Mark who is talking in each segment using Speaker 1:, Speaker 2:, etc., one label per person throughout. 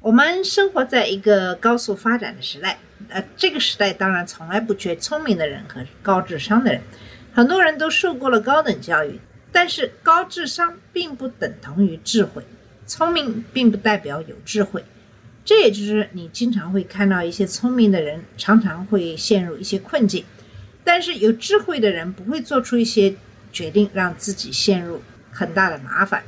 Speaker 1: 我们生活在一个高速发展的时代，呃，这个时代当然从来不缺聪明的人和高智商的人。很多人都受过了高等教育，但是高智商并不等同于智慧，聪明并不代表有智慧。这也就是你经常会看到一些聪明的人常常会陷入一些困境，但是有智慧的人不会做出一些决定让自己陷入很大的麻烦。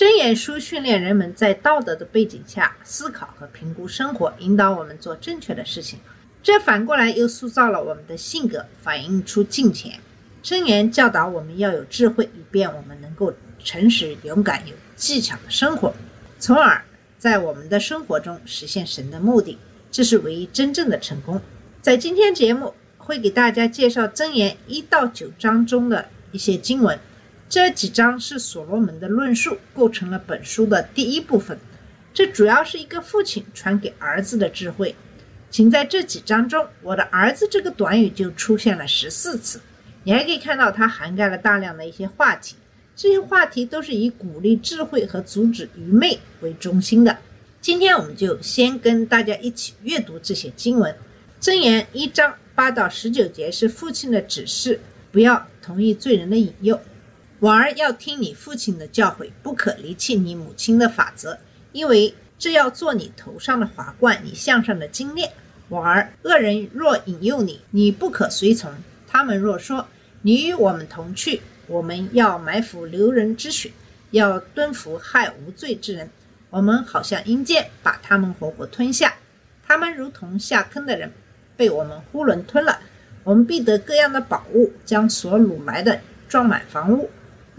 Speaker 1: 箴言书训练人们在道德的背景下思考和评估生活，引导我们做正确的事情。这反过来又塑造了我们的性格，反映出金钱。箴言教导我们要有智慧，以便我们能够诚实、勇敢、有技巧的生活，从而在我们的生活中实现神的目的。这是唯一真正的成功。在今天节目会给大家介绍箴言一到九章中的一些经文。这几章是所罗门的论述，构成了本书的第一部分。这主要是一个父亲传给儿子的智慧。请在这几章中，“我的儿子”这个短语就出现了十四次。你还可以看到它涵盖了大量的一些话题，这些话题都是以鼓励智慧和阻止愚昧为中心的。今天我们就先跟大家一起阅读这些经文。箴言一章八到十九节是父亲的指示，不要同意罪人的引诱。我儿要听你父亲的教诲，不可离弃你母亲的法则，因为这要做你头上的华冠，你项上的金链。我儿，恶人若引诱你，你不可随从；他们若说你与我们同去，我们要埋伏流人之血，要蹲伏害无罪之人。我们好像鹰箭，把他们活活吞下。他们如同下坑的人，被我们囫囵吞了。我们必得各样的宝物，将所掳来的装满房屋。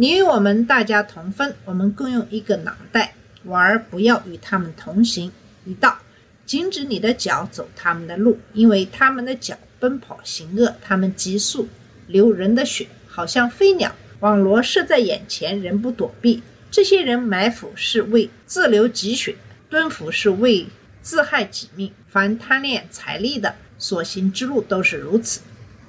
Speaker 1: 你与我们大家同分，我们共用一个脑袋。我儿不要与他们同行一道，禁止你的脚走他们的路，因为他们的脚奔跑行恶，他们急速流人的血，好像飞鸟。网罗射在眼前，人不躲避。这些人埋伏是为自流己血，蹲伏是为自害己命。凡贪恋财力的，所行之路都是如此。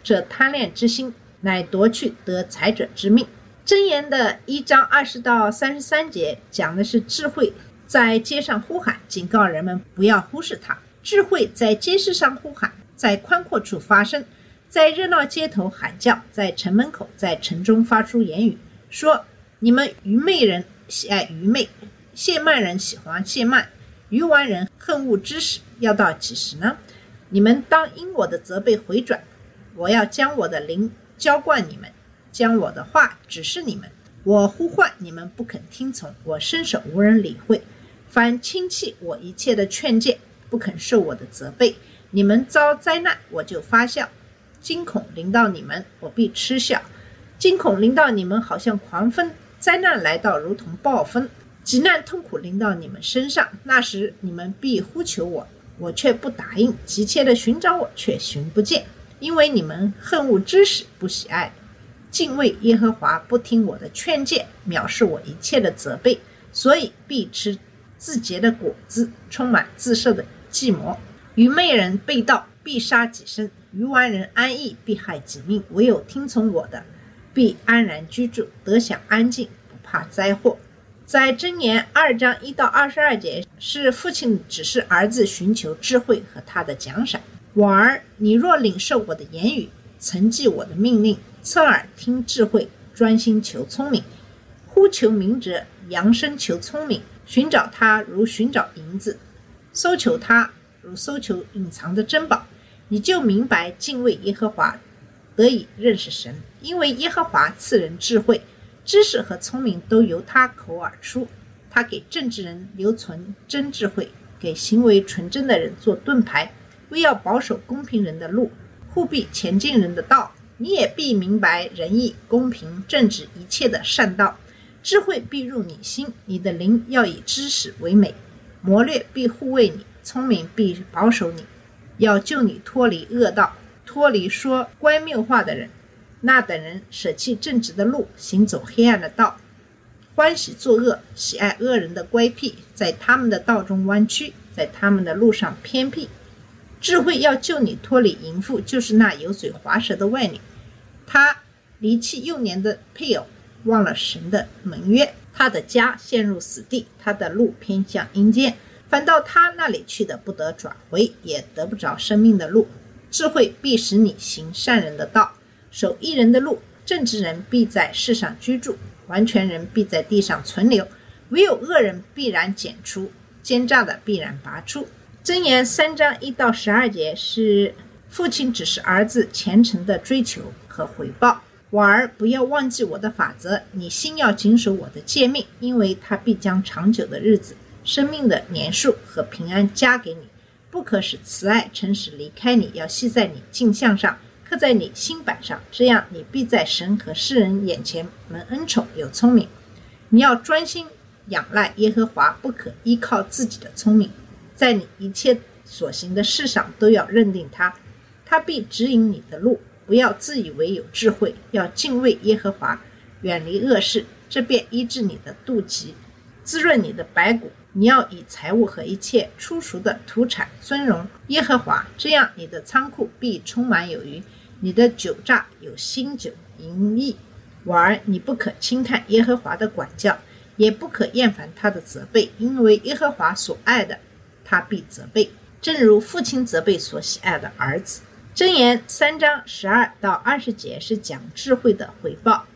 Speaker 1: 这贪恋之心，乃夺去得财者之命。箴言的一章二十到三十三节讲的是智慧在街上呼喊，警告人们不要忽视它。智慧在街市上呼喊，在宽阔处发声，在热闹街头喊叫，在城门口，在城中发出言语，说：你们愚昧人喜爱愚昧，谢曼人喜欢谢曼，愚顽人恨恶知识，要到几时呢？你们当因我的责备回转，我要将我的灵浇灌你们。将我的话指示你们，我呼唤你们不肯听从，我伸手无人理会。凡轻弃我一切的劝诫，不肯受我的责备，你们遭灾难，我就发笑；惊恐临到你们，我必嗤笑；惊恐临到你们，好像狂风；灾难来到，如同暴风；急难痛苦临到你们身上，那时你们必呼求我，我却不答应；急切的寻找我，却寻不见，因为你们恨恶知识，不喜爱。敬畏耶和华，不听我的劝诫，藐视我一切的责备，所以必吃自结的果子，充满自设的计谋。愚昧人被盗，必杀己身；愚顽人安逸，必害己命。唯有听从我的，必安然居住，得享安静，不怕灾祸。在箴言二章一到二十二节，是父亲指示儿子寻求智慧和他的奖赏。我儿，你若领受我的言语，曾记我的命令。侧耳听智慧，专心求聪明，呼求明哲，扬声求聪明，寻找他如寻找银子，搜求他如搜求隐藏的珍宝，你就明白敬畏耶和华，得以认识神，因为耶和华赐人智慧，知识和聪明都由他口而出。他给正直人留存真智慧，给行为纯正的人做盾牌，为要保守公平人的路，护庇前进人的道。你也必明白仁义、公平、正直一切的善道，智慧必入你心，你的灵要以知识为美，谋略必护卫你，聪明必保守你，要救你脱离恶道，脱离说乖谬话的人。那等人舍弃正直的路，行走黑暗的道，欢喜作恶，喜爱恶人的乖僻，在他们的道中弯曲，在他们的路上偏僻。智慧要救你脱离淫妇，就是那油嘴滑舌的外女。他离弃幼年的配偶，忘了神的盟约，他的家陷入死地，他的路偏向阴间。反到他那里去的，不得转回，也得不着生命的路。智慧必使你行善人的道。守一人的路，正直人必在世上居住，完全人必在地上存留，唯有恶人必然剪除，奸诈的必然拔出。箴言三章一到十二节是父亲指示儿子虔诚的追求和回报。婉儿，不要忘记我的法则，你心要谨守我的诫命，因为他必将长久的日子、生命的年数和平安加给你。不可使慈爱、诚实离开你，要系在你镜像上。刻在你心板上，这样你必在神和世人眼前蒙恩宠，有聪明。你要专心仰赖耶和华，不可依靠自己的聪明，在你一切所行的事上都要认定他，他必指引你的路。不要自以为有智慧，要敬畏耶和华，远离恶事，这便医治你的肚脐，滋润你的白骨。你要以财物和一切出熟的土产尊荣耶和华，这样你的仓库必充满有余。你的酒榨有新酒盈溢。婉儿，你不可轻看耶和华的管教，也不可厌烦他的责备，因为耶和华所爱的，他必责备，正如父亲责备所喜爱的儿子。箴言三章十二到二十节是讲智慧的回报，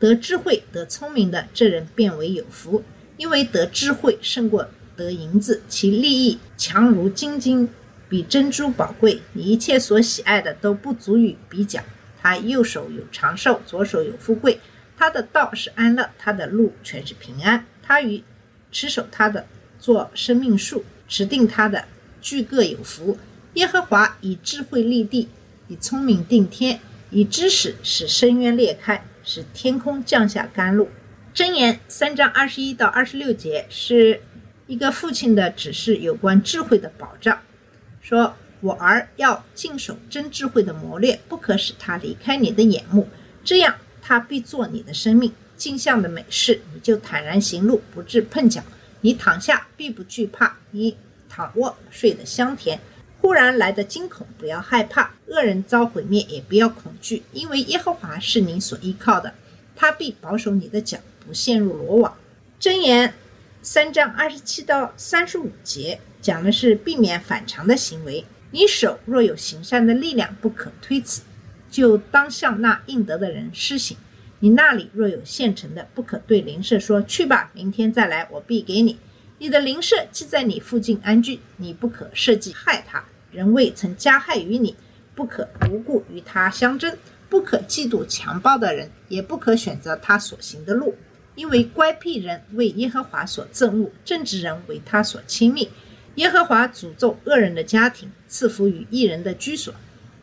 Speaker 1: 得智慧得聪明的这人变为有福，因为得智慧胜过得银子，其利益强如金金。比珍珠宝贵，你一切所喜爱的都不足以比较。他右手有长寿，左手有富贵。他的道是安乐，他的路全是平安。他与持守他的做生命树，持定他的俱各有福。耶和华以智慧立地，以聪明定天，以知识使深渊裂开，使天空降下甘露。箴言三章二十一到二十六节是一个父亲的指示，有关智慧的保障。说：“我儿要尽守真智慧的磨练，不可使他离开你的眼目，这样他必做你的生命镜像的美事，你就坦然行路，不致碰脚。你躺下必不惧怕，你躺卧睡得香甜。忽然来的惊恐，不要害怕；恶人遭毁灭，也不要恐惧，因为耶和华是你所依靠的，他必保守你的脚，不陷入罗网。”箴言三章二十七到三十五节。讲的是避免反常的行为。你手若有行善的力量，不可推辞，就当向那应得的人施行。你那里若有现成的，不可对邻舍说：“去吧，明天再来，我必给你。”你的邻舍既在你附近安居，你不可设计害他。人未曾加害于你，不可无故与他相争，不可嫉妒强暴的人，也不可选择他所行的路，因为乖僻人为耶和华所憎恶，正直人为他所亲密。耶和华诅咒恶人的家庭，赐福于一人的居所。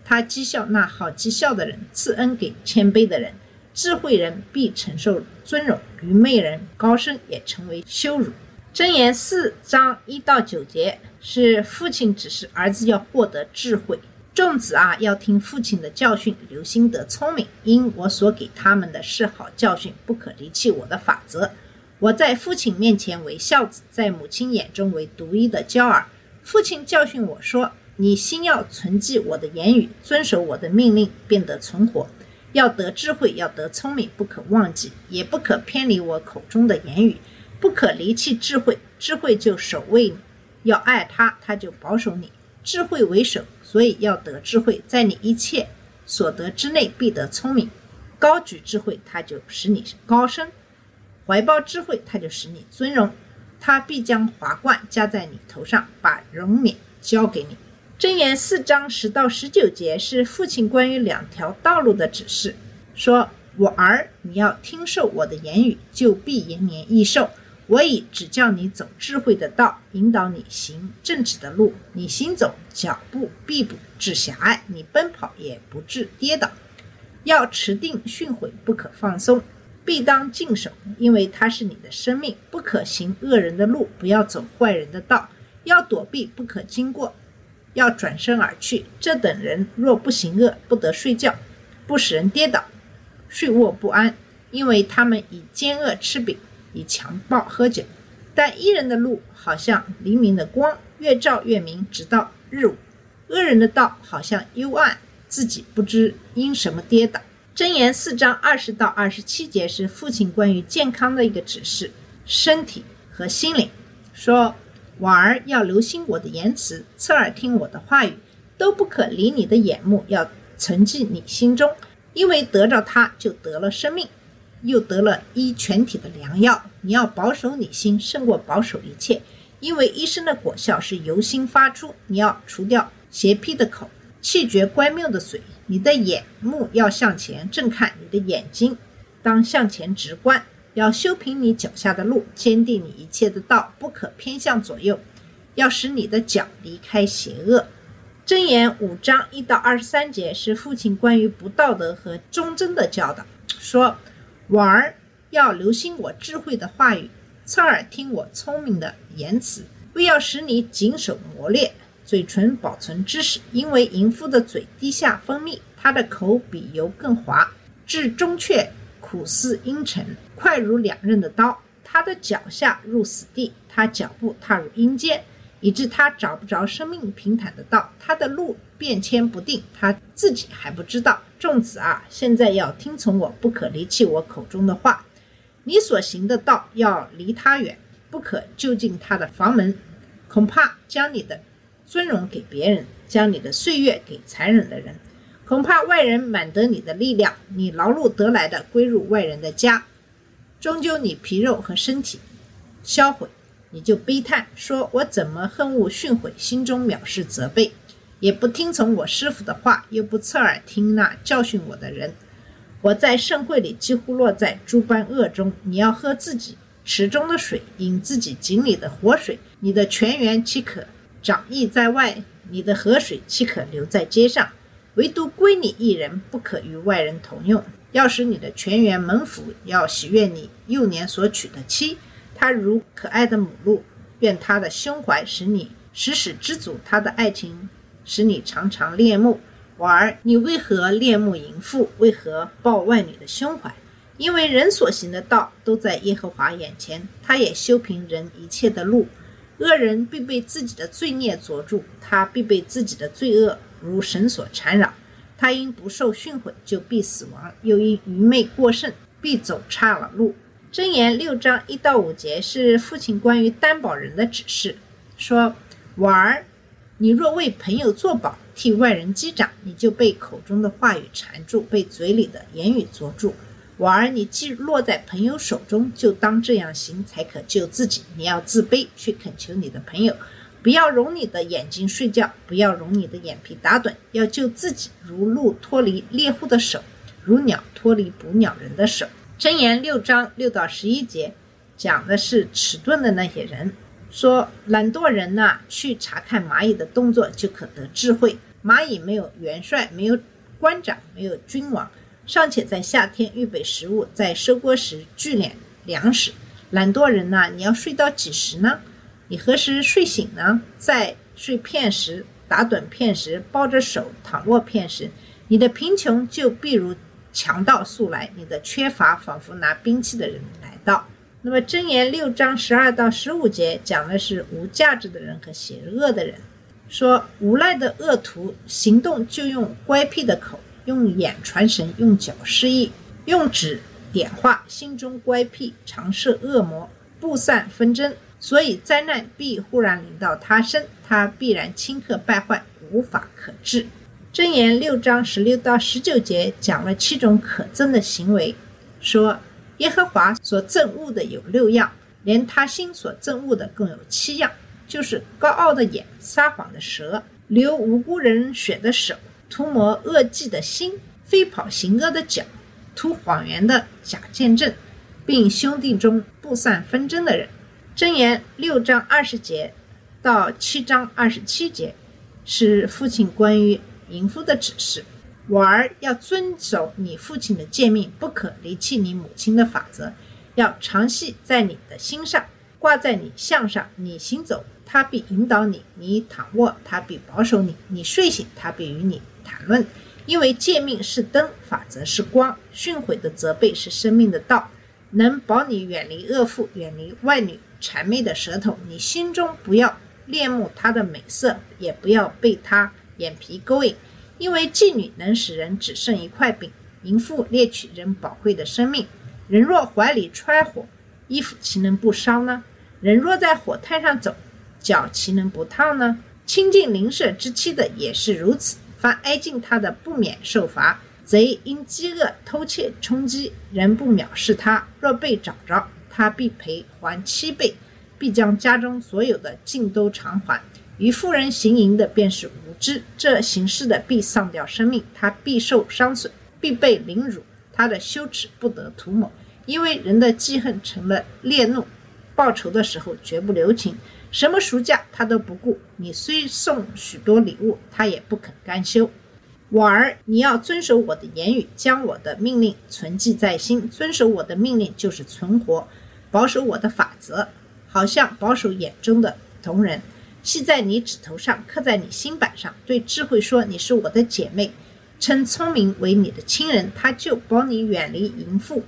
Speaker 1: 他讥笑那好讥笑的人，赐恩给谦卑的人。智慧人必承受尊荣，愚昧人高升也成为羞辱。箴言四章一到九节是父亲指示儿子要获得智慧。众子啊，要听父亲的教训，留心得聪明。因我所给他们的是好教训，不可离弃我的法则。我在父亲面前为孝子，在母亲眼中为独一的娇儿。父亲教训我说：“你心要存记我的言语，遵守我的命令，便得存活。要得智慧，要得聪明，不可忘记，也不可偏离我口中的言语，不可离弃智慧。智慧就守卫你，要爱他，他就保守你。智慧为首，所以要得智慧，在你一切所得之内必得聪明。高举智慧，他就使你高升。”怀抱智慧，他就使你尊荣；他必将华冠加在你头上，把荣冕交给你。箴言四章十到十九节是父亲关于两条道路的指示，说：“我儿，你要听受我的言语，就必延年益寿。我已指教你走智慧的道，引导你行正直的路。你行走脚步必不致狭隘，你奔跑也不致跌倒。要持定训诲，不可放松。”必当禁守，因为它是你的生命，不可行恶人的路，不要走坏人的道，要躲避不可经过，要转身而去。这等人若不行恶，不得睡觉，不使人跌倒，睡卧不安，因为他们以奸恶吃饼，以强暴喝酒。但一人的路好像黎明的光，越照越明，直到日午；恶人的道好像幽暗，自己不知因什么跌倒。箴言四章二十到二十七节是父亲关于健康的一个指示，身体和心灵。说：“婉儿要留心我的言辞，侧耳听我的话语，都不可离你的眼目，要存记你心中，因为得着它就得了生命，又得了医全体的良药。你要保守你心，胜过保守一切，因为医生的果效是由心发出。你要除掉邪僻的口，气绝乖谬的嘴。你的眼目要向前正看，你的眼睛当向前直观。”要修平你脚下的路，坚定你一切的道，不可偏向左右，要使你的脚离开邪恶。箴言五章一到二十三节是父亲关于不道德和忠贞的教导，说：“婉儿要留心我智慧的话语，侧耳听我聪明的言辞，为要使你谨守磨练，嘴唇保存知识。因为淫妇的嘴滴下蜂蜜，她的口比油更滑，至中却。”苦似阴沉，快如两刃的刀。他的脚下入死地，他脚步踏入阴间，以致他找不着生命平坦的道。他的路变迁不定，他自己还不知道。众子啊，现在要听从我，不可离弃我口中的话。你所行的道要离他远，不可就近他的房门，恐怕将你的尊荣给别人，将你的岁月给残忍的人。恐怕外人满得你的力量，你劳碌得来的归入外人的家，终究你皮肉和身体销毁，你就悲叹说：“我怎么恨恶训诲，心中藐视责备，也不听从我师傅的话，又不侧耳听那教训我的人。我在盛会里几乎落在诸般恶中。你要喝自己池中的水，饮自己井里的活水，你的泉源岂可长溢在外？你的河水岂可留在街上？”唯独归你一人，不可与外人同用。要使你的全员门府，要喜悦你幼年所娶的妻，她如可爱的母鹿。愿她的胸怀使你时时知足，她的爱情使你常常恋慕。婉儿，你为何恋慕淫妇？为何抱外女的胸怀？因为人所行的道都在耶和华眼前，他也修平人一切的路。恶人必被自己的罪孽捉住，他必被自己的罪恶。如绳索缠绕，他因不受训诲就必死亡，又因愚昧过甚必走岔了路。箴言六章一到五节是父亲关于担保人的指示，说：婉儿，你若为朋友作保，替外人击掌，你就被口中的话语缠住，被嘴里的言语捉住。婉儿，你既落在朋友手中，就当这样行，才可救自己。你要自卑，去恳求你的朋友。不要容你的眼睛睡觉，不要容你的眼皮打盹，要救自己，如鹿脱离猎户的手，如鸟脱离捕鸟人的手。箴言六章六到十一节，讲的是迟钝的那些人，说懒惰人呐，去查看蚂蚁的动作，就可得智慧。蚂蚁没有元帅，没有官长，没有君王，尚且在夏天预备食物，在收割时聚敛粮食。懒惰人呐，你要睡到几时呢？你何时睡醒呢？在睡片时，打盹片时，抱着手躺卧片时，你的贫穷就必如强盗速来，你的缺乏仿佛拿兵器的人来到。那么箴言六章十二到十五节讲的是无价值的人和邪恶的人，说无赖的恶徒行动就用乖僻的口，用眼传神，用脚示意，用指点画，心中乖僻，常设恶魔，布散纷争。所以灾难必忽然临到他身，他必然顷刻败坏，无法可治。箴言六章十六到十九节讲了七种可憎的行为，说耶和华所憎恶的有六样，连他心所憎恶的更有七样，就是高傲的眼、撒谎的舌、流无辜人血的手、涂抹恶迹的心、飞跑行恶的脚、图谎言的假见证，并兄弟中不散纷争的人。箴言六章二十节到七章二十七节，是父亲关于淫妇的指示。我儿要遵守你父亲的诫命，不可离弃你母亲的法则，要常系在你的心上，挂在你项上，你行走，他必引导你；你躺卧，他必保守你；你睡醒，他必与你谈论。因为诫命是灯，法则是光，训诲的责备是生命的道，能保你远离恶妇，远离外女谄媚的舌头。你心中不要恋慕她的美色，也不要被她眼皮勾引，因为妓女能使人只剩一块饼，淫妇猎取人宝贵的生命。人若怀里揣火，衣服岂能不烧呢？人若在火炭上走，脚岂能不烫呢？亲近邻舍之妻的也是如此。凡挨近他的，不免受罚。贼因饥饿偷窃充饥，人不藐视他。若被找着，他必赔还七倍，必将家中所有的尽都偿还。与妇人行淫的便是无知，这行事的必丧掉生命，他必受伤损，必被凌辱，他的羞耻不得涂抹。因为人的记恨成了烈怒，报仇的时候绝不留情。什么赎价他都不顾，你虽送许多礼物，他也不肯甘休。我儿，你要遵守我的言语，将我的命令存记在心。遵守我的命令就是存活，保守我的法则，好像保守眼中的瞳人，系在你指头上，刻在你心板上。对智慧说：“你是我的姐妹。”称聪明为你的亲人，他就保你远离淫妇，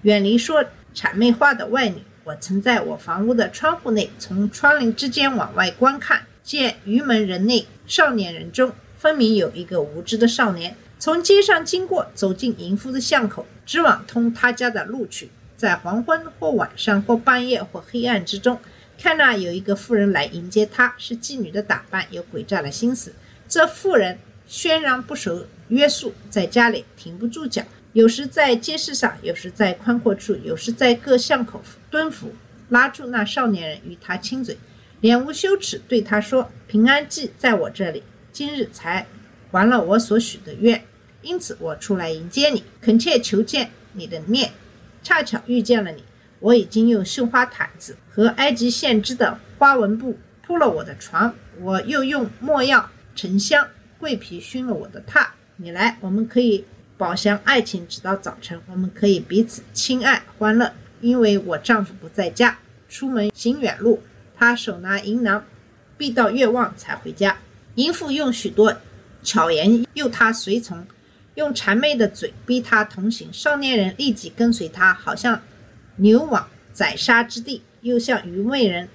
Speaker 1: 远离说谄媚话的外女。我曾在我房屋的窗户内，从窗棂之间往外观看，见愚门人内少年人中，分明有一个无知的少年，从街上经过，走进淫妇的巷口，直往通他家的路去。在黄昏或晚上或半夜或黑暗之中，看那有一个妇人来迎接他，是妓女的打扮，有诡诈的心思。这妇人喧嚷不受约束，在家里停不住脚。有时在街市上，有时在宽阔处，有时在各巷口蹲伏，拉住那少年人与他亲嘴，脸无羞耻，对他说：“平安记在我这里，今日才还了我所许的愿，因此我出来迎接你，恳切求见你的面。恰巧遇见了你，我已经用绣花毯子和埃及线织的花纹布铺了我的床，我又用没药、沉香、桂皮熏了我的榻。你来，我们可以。”饱享爱情，直到早晨。我们可以彼此亲爱欢乐，因为我丈夫不在家，出门行远路。他手拿银囊，必到月望才回家。淫妇用许多巧言诱他随从，用谄媚的嘴逼他同行。少年人立即跟随他，好像牛往宰杀之地，又像愚昧人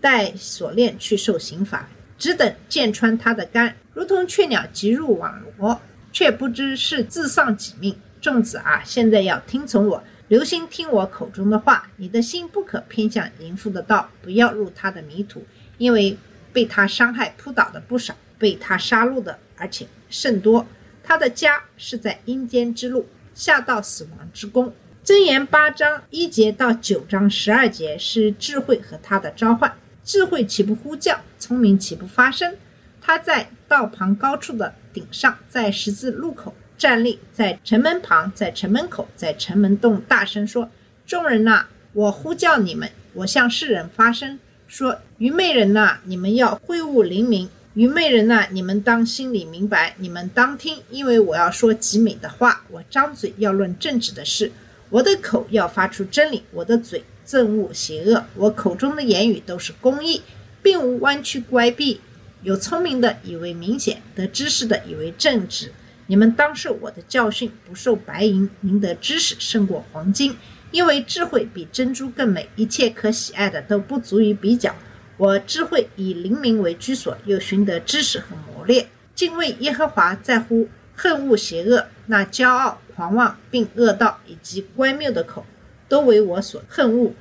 Speaker 1: 带锁链去受刑罚，只等剑穿他的肝，如同雀鸟急入网罗。却不知是自丧己命。众子啊，现在要听从我，留心听我口中的话。你的心不可偏向淫妇的道，不要入他的迷途，因为被他伤害扑倒的不少，被他杀戮的而且甚多。他的家是在阴间之路，下到死亡之宫。箴言八章一节到九章十二节是智慧和他的召唤。智慧岂不呼叫？聪明岂不发声？他在道旁高处的。顶上，在十字路口站立，在城门旁，在城门口，在城门洞大声说：“众人呐，我呼叫你们，我向世人发声说：愚昧人呐，你们要会悟灵明；愚昧人呐，你们当心里明白，你们当听，因为我要说极美的话，我张嘴要论正直的事，我的口要发出真理，我的嘴憎恶邪恶，我口中的言语都是公义，并无弯曲乖僻。”有聪明的以为明显，得知识的以为正直。你们当受我的教训，不受白银，赢得知识胜过黄金，因为智慧比珍珠更美。一切可喜爱的都不足以比较。我智慧以灵明为居所，又寻得知识和磨练。敬畏耶和华在乎恨恶邪恶，那骄傲、狂妄并恶道以及乖谬的口，都为我所恨恶。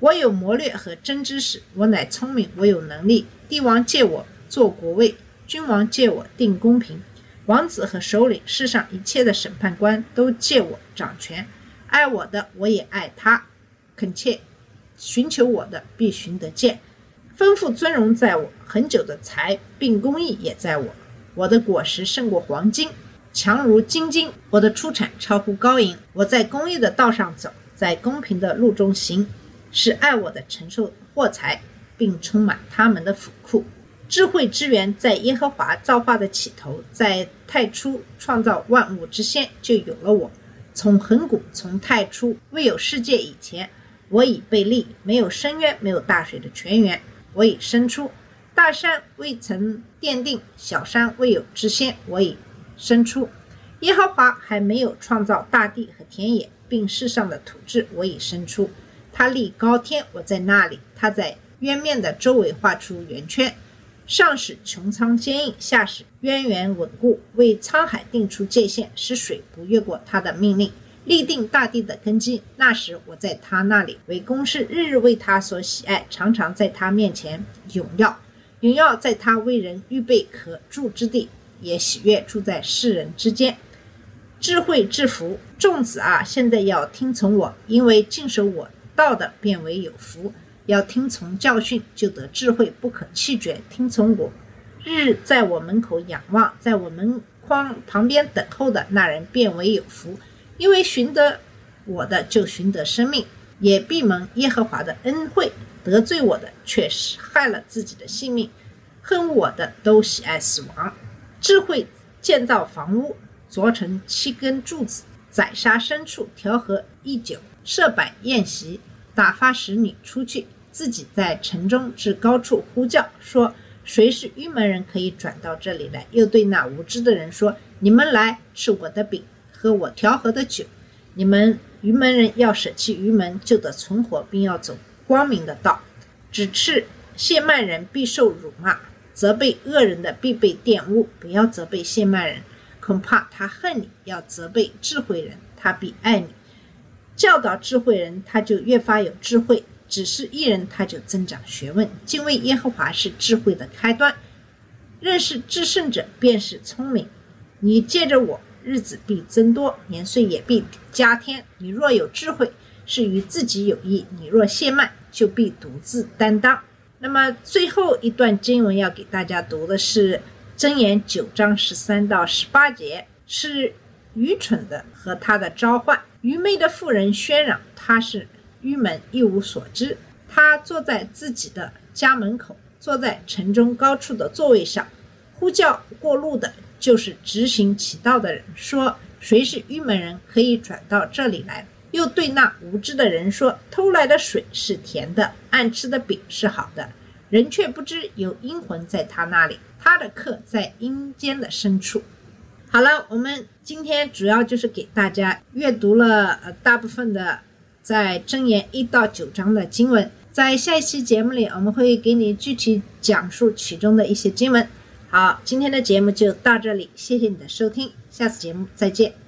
Speaker 1: 我有谋略和真知识，我乃聪明，我有能力。帝王借我。做国位，君王借我定公平；王子和首领，世上一切的审判官都借我掌权。爱我的，我也爱他；恳切寻求我的，必寻得见。丰富尊荣在我，很久的财并公益也在我。我的果实胜过黄金，强如金金；我的出产超乎高银。我在公益的道上走，在公平的路中行，是爱我的承受货财，并充满他们的府库。智慧之源在耶和华造化的起头，在太初创造万物之先就有了我。从恒古，从太初未有世界以前，我已被立，没有深渊，没有大水的泉源，我已生出。大山未曾奠定，小山未有之先，我已生出。耶和华还没有创造大地和田野，并世上的土质，我已生出。他立高天，我在那里；他在渊面的周围画出圆圈，上使穹苍坚硬，下使渊源稳固，为沧海定出界限，使水不越过他的命令，立定大地的根基。那时我在他那里为公事，日日为他所喜爱，常常在他面前荣耀。荣耀在他为人预备可住之地，也喜悦住在世人之间。智慧之福，众子啊，现在要听从我，因为尽守我道的，变为有福。要听从教训，就得智慧，不可弃绝。听从我，日日在我门口仰望，在我门框旁边等候的那人，变为有福。因为寻得我的，就寻得生命，也必蒙耶和华的恩惠。得罪我的，却是害了自己的性命；恨我的，都喜爱死亡。智慧建造房屋，凿成七根柱子，宰杀牲畜，调和一酒，设摆宴席，打发使女出去，自己在城中至高处呼叫，说：“谁是愚门人，可以转到这里来？”又对那无知的人说：“你们来吃我的饼，喝我调和的酒。你们愚门人要舍弃愚门，就得存活，并要走。”光明的道，只斥谢曼人必受辱骂，责备恶人的必被玷污。不要责备谢曼人，恐怕他恨你；要责备智慧人，他必爱你。教导智慧人，他就越发有智慧；只是一人，他就增长学问。敬畏耶和华是智慧的开端，认识至圣者便是聪明。你借着我，日子必增多，年岁也必加添。你若有智慧，是与自己有益；你若懈慢，就必独自担当。那么最后一段经文要给大家读的是《箴言》九章十三到十八节，是愚蠢的和他的召唤。愚昧的妇人喧嚷，他是愚门，一无所知。他坐在自己的家门口，坐在城中高处的座位上，呼叫过路的，就是执行其道的人，说：“谁是愚门人，可以转到这里来？”又对那无知的人说：“偷来的水是甜的，暗吃的饼是好的。人却不知有阴魂在他那里，他的客在阴间的深处。”好了，我们今天主要就是给大家阅读了呃大部分的在箴言一到九章的经文，在下一期节目里我们会给你具体讲述其中的一些经文。好，今天的节目就到这里，谢谢你的收听，下次节目再见。